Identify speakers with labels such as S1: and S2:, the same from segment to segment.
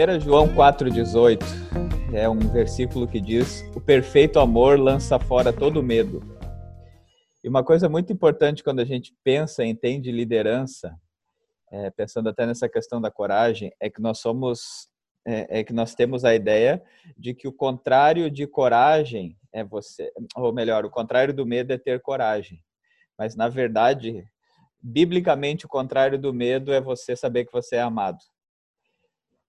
S1: 1 João 4,18 é um versículo que diz: O perfeito amor lança fora todo medo. E uma coisa muito importante quando a gente pensa entende liderança, é, pensando até nessa questão da coragem, é que nós somos, é, é que nós temos a ideia de que o contrário de coragem é você, ou melhor, o contrário do medo é ter coragem. Mas na verdade, biblicamente, o contrário do medo é você saber que você é amado.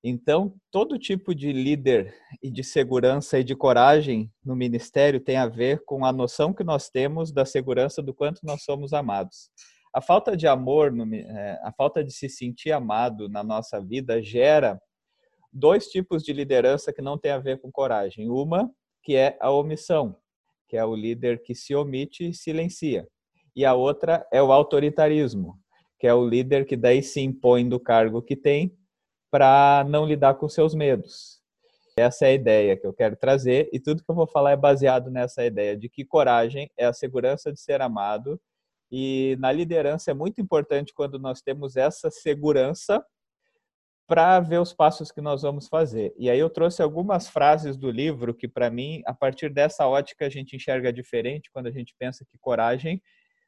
S1: Então, todo tipo de líder e de segurança e de coragem no ministério tem a ver com a noção que nós temos da segurança do quanto nós somos amados. A falta de amor, é, a falta de se sentir amado na nossa vida gera dois tipos de liderança que não tem a ver com coragem. Uma, que é a omissão, que é o líder que se omite e silencia. E a outra é o autoritarismo, que é o líder que daí se impõe do cargo que tem para não lidar com seus medos. Essa é a ideia que eu quero trazer e tudo que eu vou falar é baseado nessa ideia de que coragem é a segurança de ser amado e na liderança é muito importante quando nós temos essa segurança para ver os passos que nós vamos fazer. E aí eu trouxe algumas frases do livro que para mim, a partir dessa ótica a gente enxerga diferente quando a gente pensa que coragem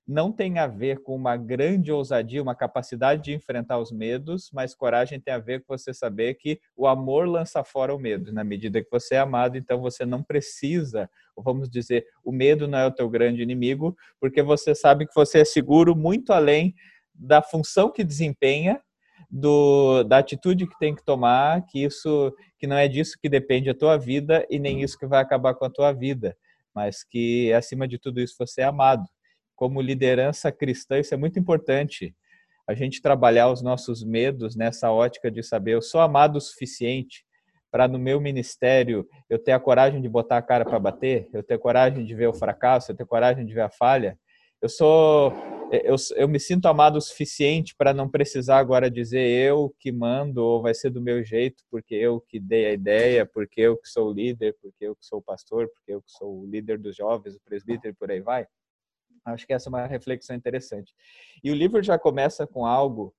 S1: não tem a ver com uma grande ousadia, uma capacidade de enfrentar os medos, mas coragem tem a ver com você saber que o amor lança fora o medo. Na medida que você é amado, então você não precisa, vamos dizer, o medo não é o teu grande inimigo, porque você sabe que você é seguro muito além da função que desempenha, do, da atitude que tem que tomar, que isso, que não é disso que depende a tua vida e nem isso que vai acabar com a tua vida, mas que acima de tudo isso você é amado como liderança cristã, isso é muito importante. A gente trabalhar os nossos medos nessa ótica de saber, eu sou amado o suficiente para no meu ministério eu ter a coragem de botar a cara para bater, eu ter coragem de ver o fracasso, eu ter coragem de ver a falha. Eu sou eu, eu me sinto amado o suficiente para não precisar agora dizer eu que mando ou vai ser do meu jeito, porque eu que dei a ideia, porque eu que sou o líder, porque eu que sou o pastor, porque eu que sou o líder dos jovens, o presbítero e por aí vai. Acho que essa é uma reflexão interessante. E o livro já começa com algo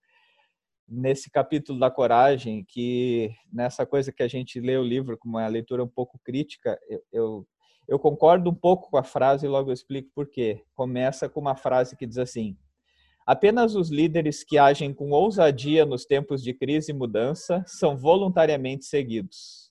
S1: nesse capítulo da coragem que nessa coisa que a gente lê o livro com uma leitura um pouco crítica, eu, eu, eu concordo um pouco com a frase e logo eu explico por quê. Começa com uma frase que diz assim: Apenas os líderes que agem com ousadia nos tempos de crise e mudança são voluntariamente seguidos.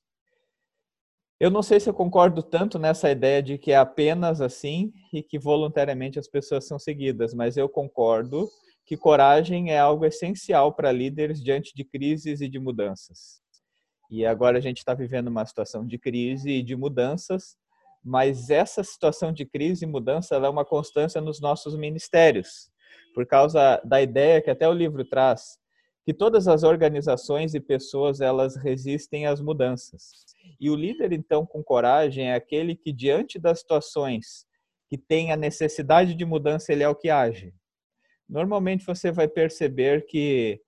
S1: Eu não sei se eu concordo tanto nessa ideia de que é apenas assim e que voluntariamente as pessoas são seguidas, mas eu concordo que coragem é algo essencial para líderes diante de crises e de mudanças. E agora a gente está vivendo uma situação de crise e de mudanças, mas essa situação de crise e mudança é uma constância nos nossos ministérios, por causa da ideia que até o livro traz, que todas as organizações e pessoas elas resistem às mudanças. E o líder, então, com coragem, é aquele que, diante das situações que tem a necessidade de mudança, ele é o que age. Normalmente você vai perceber que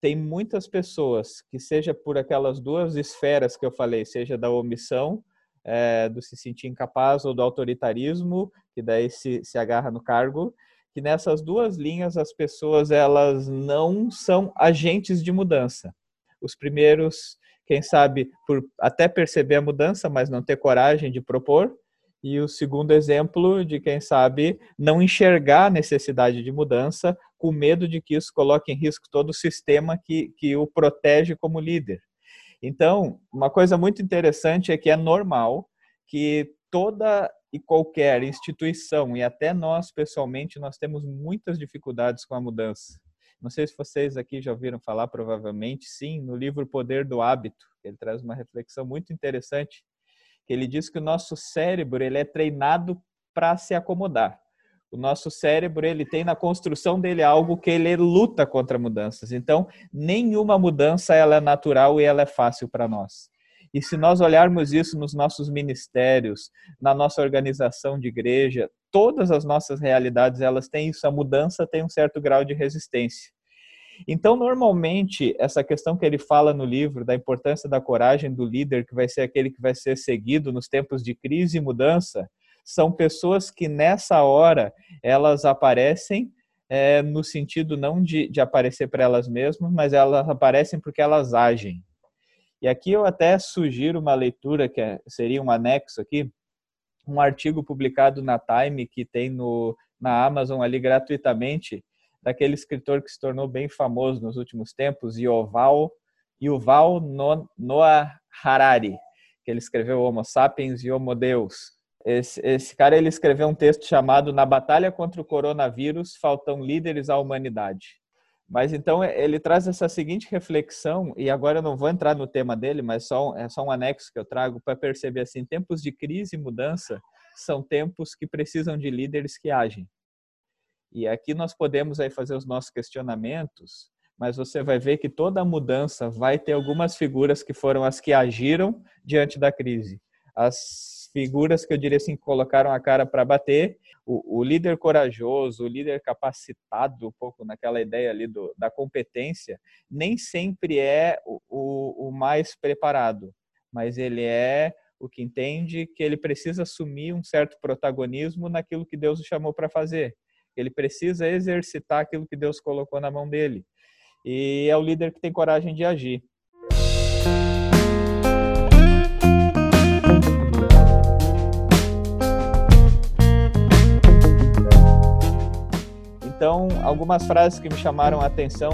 S1: tem muitas pessoas que, seja por aquelas duas esferas que eu falei, seja da omissão, é, do se sentir incapaz, ou do autoritarismo, que daí se, se agarra no cargo, que nessas duas linhas as pessoas elas não são agentes de mudança. Os primeiros, quem sabe, por até perceber a mudança, mas não ter coragem de propor, e o segundo exemplo de quem sabe não enxergar a necessidade de mudança, com medo de que isso coloque em risco todo o sistema que, que o protege como líder. Então, uma coisa muito interessante é que é normal que toda e qualquer instituição, e até nós pessoalmente, nós temos muitas dificuldades com a mudança. Não sei se vocês aqui já ouviram falar, provavelmente sim, no livro Poder do Hábito, ele traz uma reflexão muito interessante, que ele diz que o nosso cérebro ele é treinado para se acomodar. O nosso cérebro ele tem na construção dele algo que ele luta contra mudanças. Então, nenhuma mudança ela é natural e ela é fácil para nós. E se nós olharmos isso nos nossos ministérios, na nossa organização de igreja, todas as nossas realidades, elas têm isso, a mudança tem um certo grau de resistência. Então, normalmente, essa questão que ele fala no livro da importância da coragem do líder, que vai ser aquele que vai ser seguido nos tempos de crise e mudança, são pessoas que nessa hora elas aparecem é, no sentido não de, de aparecer para elas mesmas, mas elas aparecem porque elas agem. E aqui eu até sugiro uma leitura que é, seria um anexo aqui, um artigo publicado na Time que tem no, na Amazon ali gratuitamente, daquele escritor que se tornou bem famoso nos últimos tempos, Yuval, Yuval Noah Harari, que ele escreveu Homo Sapiens e Homo Deus. Esse, esse cara ele escreveu um texto chamado Na Batalha contra o Coronavírus, faltam líderes à humanidade. Mas então ele traz essa seguinte reflexão, e agora eu não vou entrar no tema dele, mas só, é só um anexo que eu trago para perceber assim, tempos de crise e mudança são tempos que precisam de líderes que agem. E aqui nós podemos aí fazer os nossos questionamentos, mas você vai ver que toda mudança vai ter algumas figuras que foram as que agiram diante da crise. As figuras que eu diria assim colocaram a cara para bater o, o, líder corajoso, o líder capacitado, um pouco naquela ideia ali do, da competência, nem sempre é o, o, o mais preparado, mas ele é o que entende que ele precisa assumir um certo protagonismo naquilo que Deus o chamou para fazer. Ele precisa exercitar aquilo que Deus colocou na mão dele. E é o líder que tem coragem de agir. Então, algumas frases que me chamaram a atenção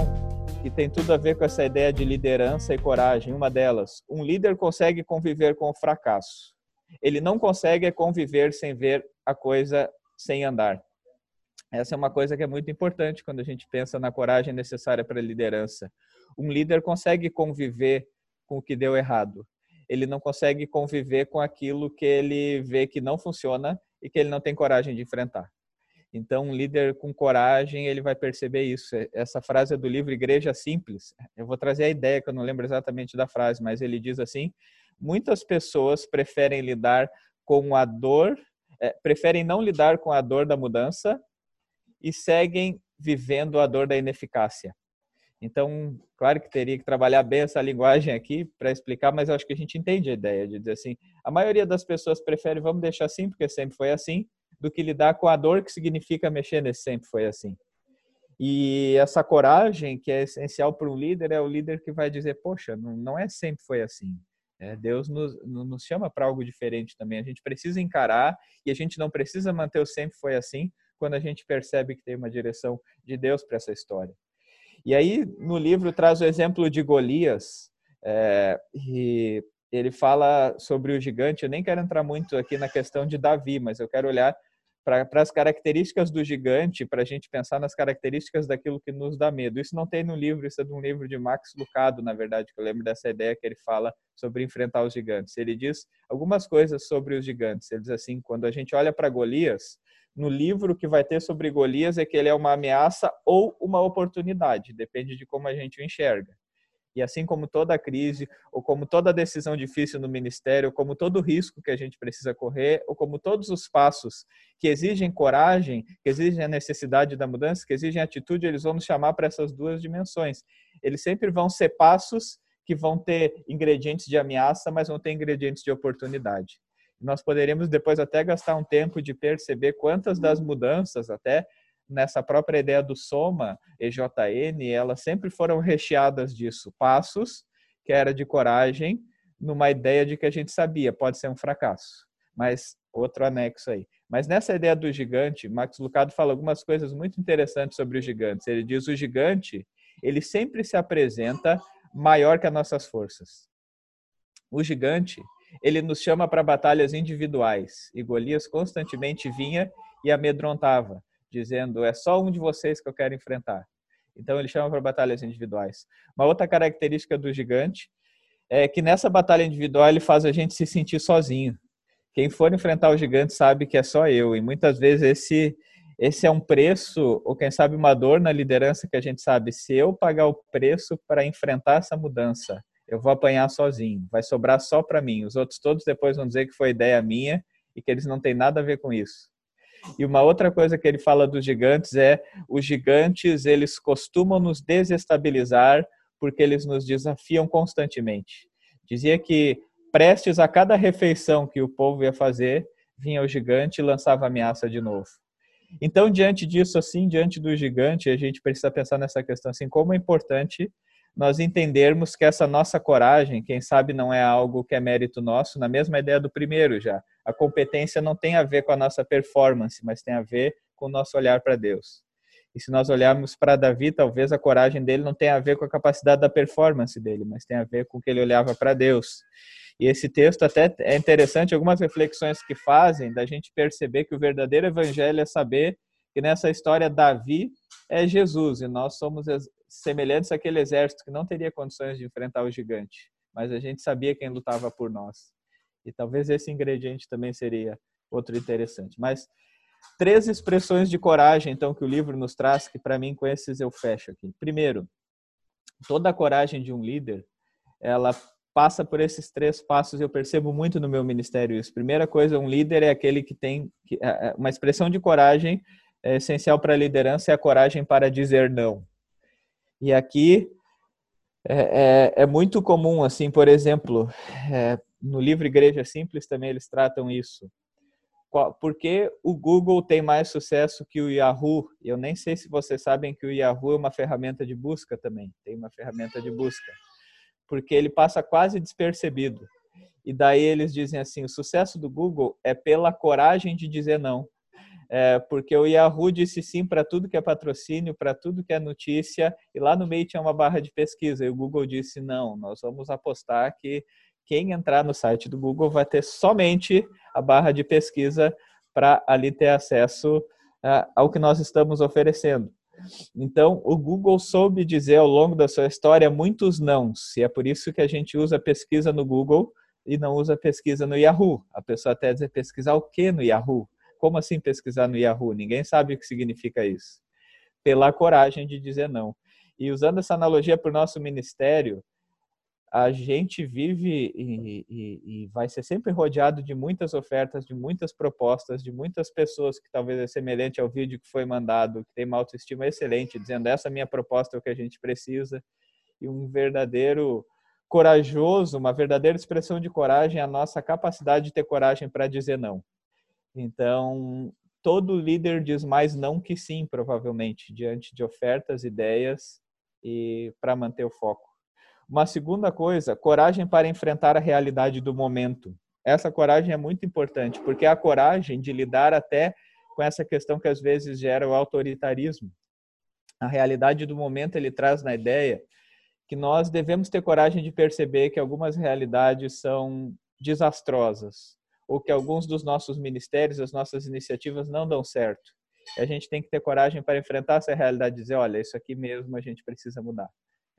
S1: que tem tudo a ver com essa ideia de liderança e coragem. Uma delas, um líder consegue conviver com o fracasso. Ele não consegue conviver sem ver a coisa sem andar. Essa é uma coisa que é muito importante quando a gente pensa na coragem necessária para a liderança. Um líder consegue conviver com o que deu errado. Ele não consegue conviver com aquilo que ele vê que não funciona e que ele não tem coragem de enfrentar. Então, um líder com coragem, ele vai perceber isso. Essa frase é do livro Igreja Simples. Eu vou trazer a ideia, que eu não lembro exatamente da frase, mas ele diz assim: muitas pessoas preferem lidar com a dor, é, preferem não lidar com a dor da mudança e seguem vivendo a dor da ineficácia. Então, claro que teria que trabalhar bem essa linguagem aqui para explicar, mas acho que a gente entende a ideia de dizer assim: a maioria das pessoas prefere, vamos deixar assim, porque sempre foi assim, do que lidar com a dor que significa mexer nesse sempre foi assim. E essa coragem que é essencial para um líder é o líder que vai dizer, poxa, não, não é sempre foi assim. É, Deus nos, nos chama para algo diferente também. A gente precisa encarar e a gente não precisa manter o sempre foi assim quando a gente percebe que tem uma direção de Deus para essa história. E aí no livro traz o exemplo de Golias é, e ele fala sobre o gigante. Eu nem quero entrar muito aqui na questão de Davi, mas eu quero olhar para as características do gigante, para a gente pensar nas características daquilo que nos dá medo. Isso não tem no livro, isso é de um livro de Max Lucado, na verdade, que eu lembro dessa ideia que ele fala sobre enfrentar os gigantes. Ele diz algumas coisas sobre os gigantes. Ele diz assim: quando a gente olha para Golias, no livro que vai ter sobre Golias é que ele é uma ameaça ou uma oportunidade, depende de como a gente o enxerga. E assim como toda crise, ou como toda decisão difícil no ministério, ou como todo risco que a gente precisa correr, ou como todos os passos que exigem coragem, que exigem a necessidade da mudança, que exigem atitude, eles vão nos chamar para essas duas dimensões. Eles sempre vão ser passos que vão ter ingredientes de ameaça, mas vão ter ingredientes de oportunidade. Nós poderíamos depois até gastar um tempo de perceber quantas das mudanças até nessa própria ideia do soma, EJN, elas sempre foram recheadas disso, passos que era de coragem, numa ideia de que a gente sabia, pode ser um fracasso. Mas outro anexo aí. Mas nessa ideia do gigante, Max Lucado fala algumas coisas muito interessantes sobre os gigantes. Ele diz o gigante, ele sempre se apresenta maior que as nossas forças. O gigante, ele nos chama para batalhas individuais, e Golias constantemente vinha e amedrontava dizendo é só um de vocês que eu quero enfrentar. Então ele chama para batalhas individuais. Uma outra característica do gigante é que nessa batalha individual ele faz a gente se sentir sozinho. Quem for enfrentar o gigante sabe que é só eu e muitas vezes esse esse é um preço ou quem sabe uma dor na liderança que a gente sabe se eu pagar o preço para enfrentar essa mudança, eu vou apanhar sozinho, vai sobrar só para mim. Os outros todos depois vão dizer que foi ideia minha e que eles não têm nada a ver com isso. E uma outra coisa que ele fala dos gigantes é os gigantes, eles costumam nos desestabilizar porque eles nos desafiam constantemente. Dizia que prestes a cada refeição que o povo ia fazer, vinha o gigante e lançava ameaça de novo. Então, diante disso, assim, diante do gigante, a gente precisa pensar nessa questão, assim, como é importante nós entendermos que essa nossa coragem, quem sabe não é algo que é mérito nosso, na mesma ideia do primeiro já. A competência não tem a ver com a nossa performance, mas tem a ver com o nosso olhar para Deus. E se nós olharmos para Davi, talvez a coragem dele não tenha a ver com a capacidade da performance dele, mas tem a ver com o que ele olhava para Deus. E esse texto até é interessante, algumas reflexões que fazem da gente perceber que o verdadeiro evangelho é saber que nessa história Davi é Jesus e nós somos semelhantes àquele exército que não teria condições de enfrentar o gigante, mas a gente sabia quem lutava por nós. E talvez esse ingrediente também seria outro interessante. Mas três expressões de coragem, então, que o livro nos traz, que para mim com esses eu fecho aqui. Primeiro, toda a coragem de um líder, ela passa por esses três passos. Eu percebo muito no meu ministério isso. Primeira coisa, um líder é aquele que tem é, é, uma expressão de coragem é essencial para a liderança é a coragem para dizer não. E aqui é, é, é muito comum, assim, por exemplo, é, no livro Igreja Simples também eles tratam isso. Por que o Google tem mais sucesso que o Yahoo? Eu nem sei se vocês sabem que o Yahoo é uma ferramenta de busca também. Tem uma ferramenta de busca. Porque ele passa quase despercebido. E daí eles dizem assim: o sucesso do Google é pela coragem de dizer não. É, porque o Yahoo disse sim para tudo que é patrocínio, para tudo que é notícia, e lá no meio tinha uma barra de pesquisa, e o Google disse não, nós vamos apostar que quem entrar no site do Google vai ter somente a barra de pesquisa para ali ter acesso ao que nós estamos oferecendo. Então, o Google soube dizer ao longo da sua história muitos nãos, e é por isso que a gente usa pesquisa no Google e não usa pesquisa no Yahoo. A pessoa até diz pesquisar o que no Yahoo? Como assim pesquisar no Yahoo? Ninguém sabe o que significa isso. Pela coragem de dizer não. E usando essa analogia para o nosso ministério, a gente vive e, e, e, vai ser sempre rodeado de muitas ofertas, de muitas propostas, de muitas pessoas que talvez é semelhante ao vídeo que foi mandado, que tem uma autoestima excelente, dizendo essa minha proposta é o que a gente precisa, e um verdadeiro corajoso, uma verdadeira expressão de coragem é a nossa capacidade de ter coragem para dizer não. Então, todo líder diz mais não que sim, provavelmente, diante de ofertas, ideias e para manter o foco. Uma segunda coisa, coragem para enfrentar a realidade do momento. Essa coragem é muito importante, porque é a coragem de lidar até com essa questão que às vezes gera o autoritarismo. A realidade do momento ele traz na ideia que nós devemos ter coragem de perceber que algumas realidades são desastrosas, ou que alguns dos nossos ministérios, as nossas iniciativas não dão certo. E a gente tem que ter coragem para enfrentar essa realidade e dizer, olha, isso aqui mesmo a gente precisa mudar.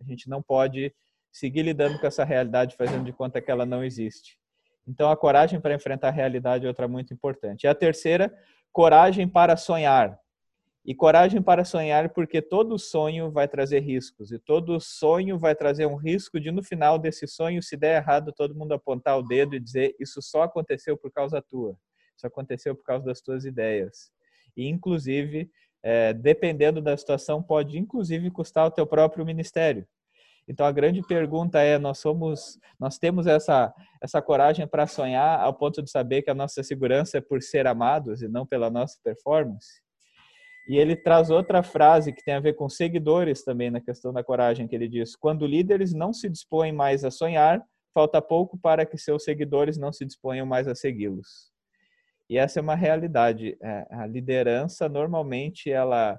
S1: A gente não pode seguir lidando com essa realidade, fazendo de conta que ela não existe. Então, a coragem para enfrentar a realidade é outra muito importante. E a terceira, coragem para sonhar. E coragem para sonhar, porque todo sonho vai trazer riscos. E todo sonho vai trazer um risco de, no final desse sonho, se der errado, todo mundo apontar o dedo e dizer: Isso só aconteceu por causa tua. Isso aconteceu por causa das tuas ideias. E, inclusive, é, dependendo da situação, pode, inclusive, custar o teu próprio ministério. Então a grande pergunta é: nós somos, nós temos essa essa coragem para sonhar ao ponto de saber que a nossa segurança é por ser amados e não pela nossa performance? E ele traz outra frase que tem a ver com seguidores também na questão da coragem, que ele diz: quando líderes não se dispõem mais a sonhar, falta pouco para que seus seguidores não se disponham mais a segui-los. E essa é uma realidade. É, a liderança normalmente ela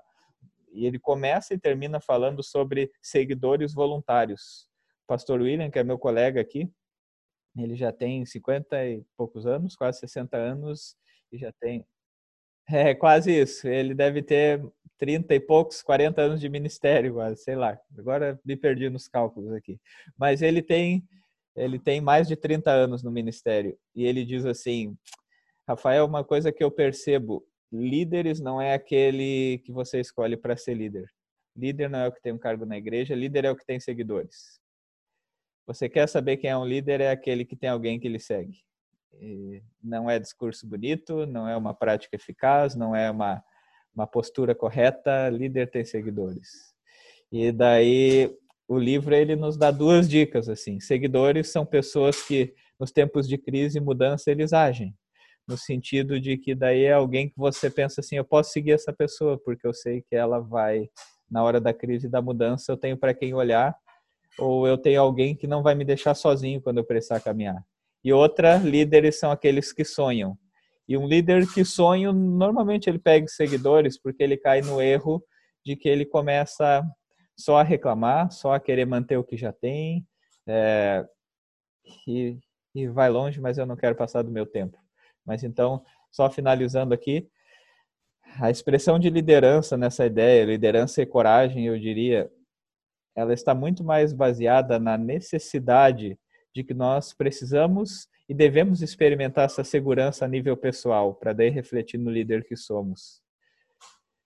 S1: e ele começa e termina falando sobre seguidores voluntários. O pastor William, que é meu colega aqui, ele já tem 50 e poucos anos, quase 60 anos, e já tem. É quase isso. Ele deve ter 30 e poucos, 40 anos de ministério, quase, sei lá. Agora me perdi nos cálculos aqui. Mas ele tem ele tem mais de 30 anos no ministério e ele diz assim: Rafael, uma coisa que eu percebo, líderes não é aquele que você escolhe para ser líder. Líder não é o que tem um cargo na igreja, líder é o que tem seguidores. Você quer saber quem é um líder? É aquele que tem alguém que lhe segue. Não é discurso bonito, não é uma prática eficaz, não é uma, uma postura correta. Líder tem seguidores. E daí o livro ele nos dá duas dicas assim. Seguidores são pessoas que nos tempos de crise e mudança eles agem no sentido de que daí é alguém que você pensa assim, eu posso seguir essa pessoa porque eu sei que ela vai na hora da crise e da mudança, eu tenho para quem olhar, ou eu tenho alguém que não vai me deixar sozinho quando eu precisar caminhar. E outra, líderes são aqueles que sonham. E um líder que sonha, normalmente ele pega seguidores porque ele cai no erro de que ele começa só a reclamar, só a querer manter o que já tem, é, e, e vai longe, mas eu não quero passar do meu tempo. Mas então, só finalizando aqui, a expressão de liderança nessa ideia, liderança e coragem, eu diria, ela está muito mais baseada na necessidade de que nós precisamos e devemos experimentar essa segurança a nível pessoal, para daí refletir no líder que somos.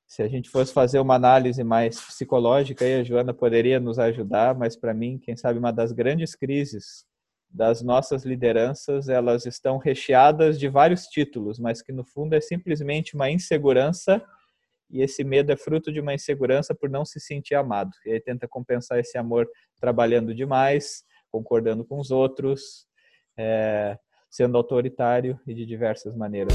S1: Se a gente fosse fazer uma análise mais psicológica, aí a Joana poderia nos ajudar, mas para mim, quem sabe uma das grandes crises das nossas lideranças, elas estão recheadas de vários títulos, mas que no fundo é simplesmente uma insegurança e esse medo é fruto de uma insegurança por não se sentir amado. E aí tenta compensar esse amor trabalhando demais, concordando com os outros, é, sendo autoritário e de diversas maneiras.